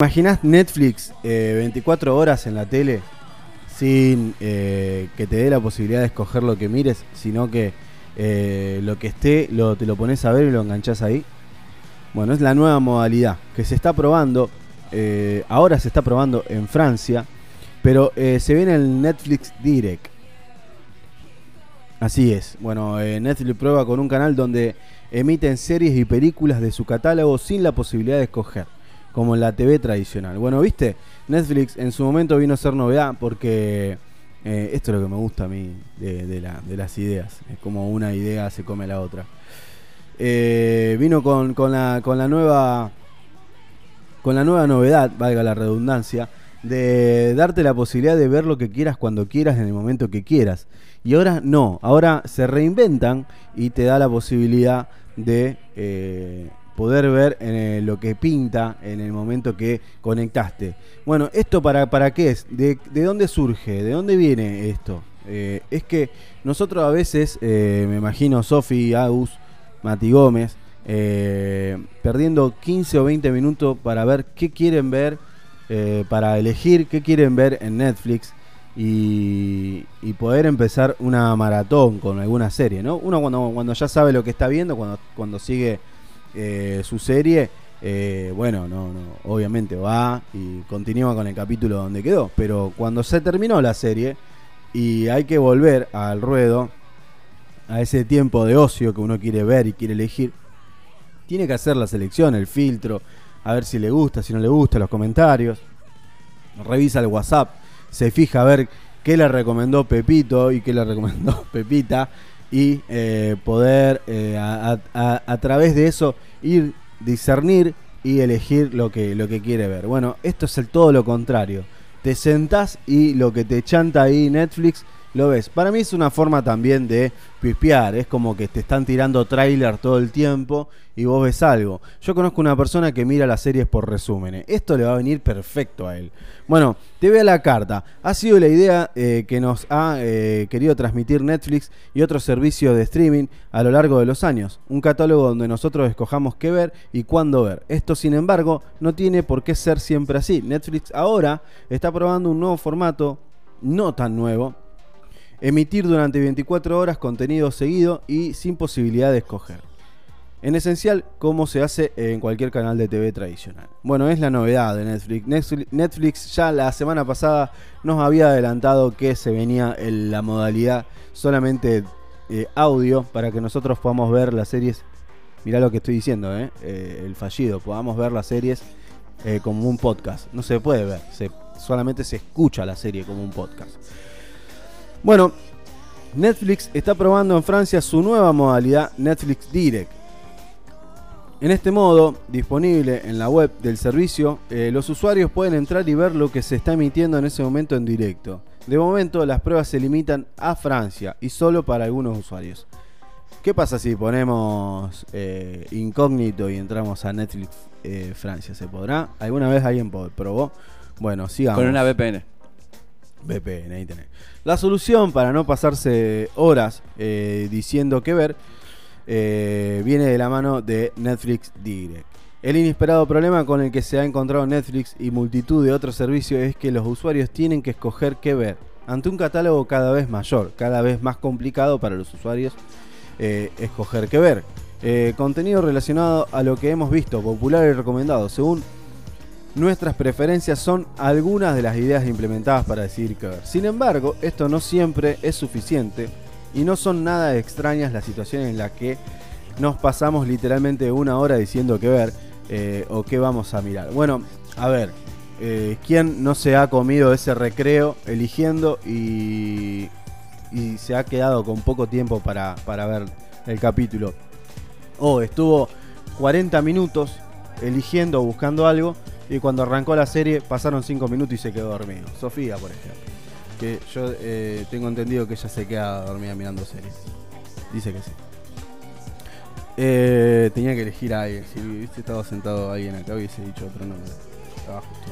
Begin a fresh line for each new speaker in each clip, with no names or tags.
¿Imaginás Netflix 24 horas en la tele sin que te dé la posibilidad de escoger lo que mires, sino que lo que esté lo, te lo pones a ver y lo enganchás ahí? Bueno, es la nueva modalidad que se está probando, ahora se está probando en Francia, pero se viene el Netflix Direct. Así es, bueno, Netflix prueba con un canal donde emiten series y películas de su catálogo sin la posibilidad de escoger, como la TV tradicional. Bueno, viste, Netflix en su momento vino a ser novedad porque eh, esto es lo que me gusta a mí de, las ideas, es como una idea se come la otra. Eh, vino con, la, con la nueva con la nueva novedad, valga la redundancia, de darte la posibilidad de ver lo que quieras cuando quieras en el momento que quieras. Y ahora no, ahora se reinventan y te da la posibilidad de eh, poder ver eh, lo que pinta en el momento que conectaste. Bueno, ¿esto para, para qué es? ¿De, dónde surge? ¿De dónde viene esto? Eh, es que nosotros a veces, me imagino Sofi, Agus, Mati Gómez, perdiendo 15 o 20 minutos para ver qué quieren ver, para elegir qué quieren ver en Netflix y, poder empezar una maratón con alguna serie, ¿no? Uno cuando, cuando ya sabe lo que está viendo, cuando, cuando sigue eh, su serie, eh, bueno, no, no, obviamente va y continúa con el capítulo donde quedó. Pero cuando se terminó la serie y hay que volver al ruedo, a ese tiempo de ocio que uno quiere ver y quiere elegir, tiene que hacer la selección, el filtro, a ver si le gusta, si no le gusta, los comentarios, revisa el WhatsApp se fija a ver qué le recomendó Pepito y qué le recomendó Pepita y eh, poder eh, a, través de eso ir discernir y elegir lo que, lo que quiere ver. Bueno, esto es el todo lo contrario. Te sentás y lo que te chanta ahí Netflix lo ves. Para mí es una forma también de pispear, es como que te están tirando trailer todo el tiempo y vos ves algo. Yo conozco una persona que mira las series por resúmenes. Esto le va a venir perfecto a él. Bueno, te veo la carta. Ha sido la idea eh, que nos ha eh, querido transmitir Netflix y otros servicios de streaming a lo largo de los años. Un catálogo donde nosotros escojamos qué ver y cuándo ver. Esto, sin embargo, no tiene por qué ser siempre así. Netflix ahora está probando un nuevo formato, no tan nuevo, emitir durante 24 horas contenido seguido y sin posibilidad de escoger. En esencial, como se hace en cualquier canal de TV tradicional. Bueno, es la novedad de Netflix. Netflix ya la semana pasada nos había adelantado que se venía en la modalidad solamente eh, audio para que nosotros podamos ver las series. Mirá lo que estoy diciendo, eh, eh, el fallido. Podamos ver las series como un podcast. No se puede ver, solamente se escucha la serie como un podcast. Bueno, Netflix está probando en Francia su nueva modalidad Netflix Direct. En este modo, disponible en la web del servicio, eh, los usuarios pueden entrar y ver lo que se está emitiendo en ese momento en directo. De momento, las pruebas se limitan a Francia y solo para algunos usuarios. ¿Qué pasa si ponemos eh, incógnito y entramos a Netflix eh, Francia? ¿Se podrá? ¿Alguna vez alguien probó? Bueno, sigamos.
Con una VPN.
VPN, ahí. La solución para no pasarse horas eh, diciendo qué ver eh, viene de la mano de Netflix Direct. El inesperado problema con el que se ha encontrado Netflix y multitud de otros servicios es que los usuarios tienen que escoger qué ver. Ante un catálogo cada vez mayor, cada vez más complicado para los usuarios eh, escoger qué ver. contenido relacionado a lo que hemos visto, popular y recomendado, según Nuestras preferencias son algunas de las ideas implementadas para decidir qué ver. Sin embargo, esto no siempre es suficiente y no son nada extrañas las situaciones en las que nos pasamos literalmente una hora diciendo qué ver eh, o qué vamos a mirar. Bueno, a ver, eh, ¿quién no se ha comido ese recreo eligiendo y, y se ha quedado con poco tiempo para, para ver el capítulo? O estuvo 40 minutos eligiendo o buscando algo y cuando arrancó la serie pasaron 5 minutos y se quedó dormido. Sofía, por ejemplo. Que yo eh, tengo entendido que ella se queda dormida mirando series. Dice que sí. Eh, tenía que elegir a alguien. Si hubiese estado sentado alguien acá hubiese dicho otro nombre. Estaba justo.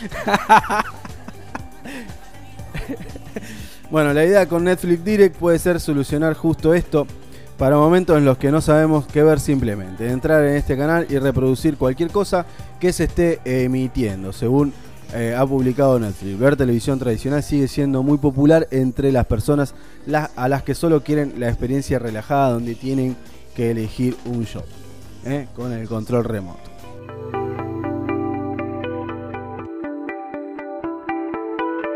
bueno, la idea con Netflix Direct puede ser solucionar justo esto para momentos en los que no sabemos qué ver simplemente. Entrar en este canal y reproducir cualquier cosa que se esté emitiendo, según eh, ha publicado Netflix. Ver televisión tradicional sigue siendo muy popular entre las personas a las que solo quieren la experiencia relajada donde tienen que elegir un show ¿eh? con el control remoto.